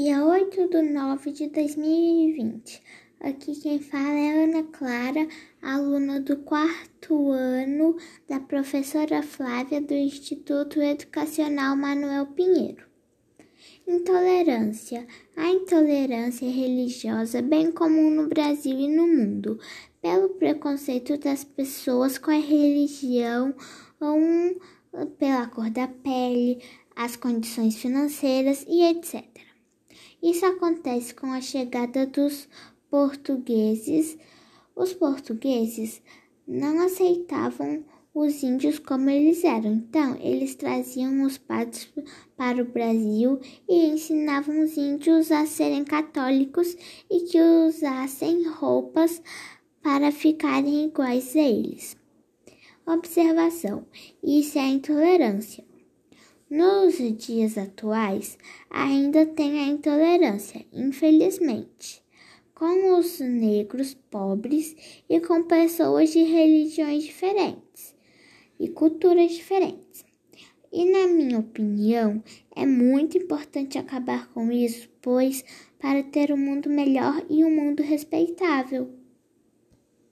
Dia 8 de 9 de 2020. Aqui quem fala é Ana Clara, aluna do quarto ano da professora Flávia do Instituto Educacional Manuel Pinheiro. Intolerância. A intolerância religiosa, bem comum no Brasil e no mundo, pelo preconceito das pessoas com a religião ou pela cor da pele, as condições financeiras e etc. Isso acontece com a chegada dos portugueses. Os portugueses não aceitavam os índios como eles eram, então eles traziam os padres para o Brasil e ensinavam os índios a serem católicos e que usassem roupas para ficarem iguais a eles. Observação: isso é intolerância. Nos dias atuais, ainda tem a intolerância, infelizmente, com os negros pobres e com pessoas de religiões diferentes e culturas diferentes. E, na minha opinião, é muito importante acabar com isso, pois para ter um mundo melhor e um mundo respeitável.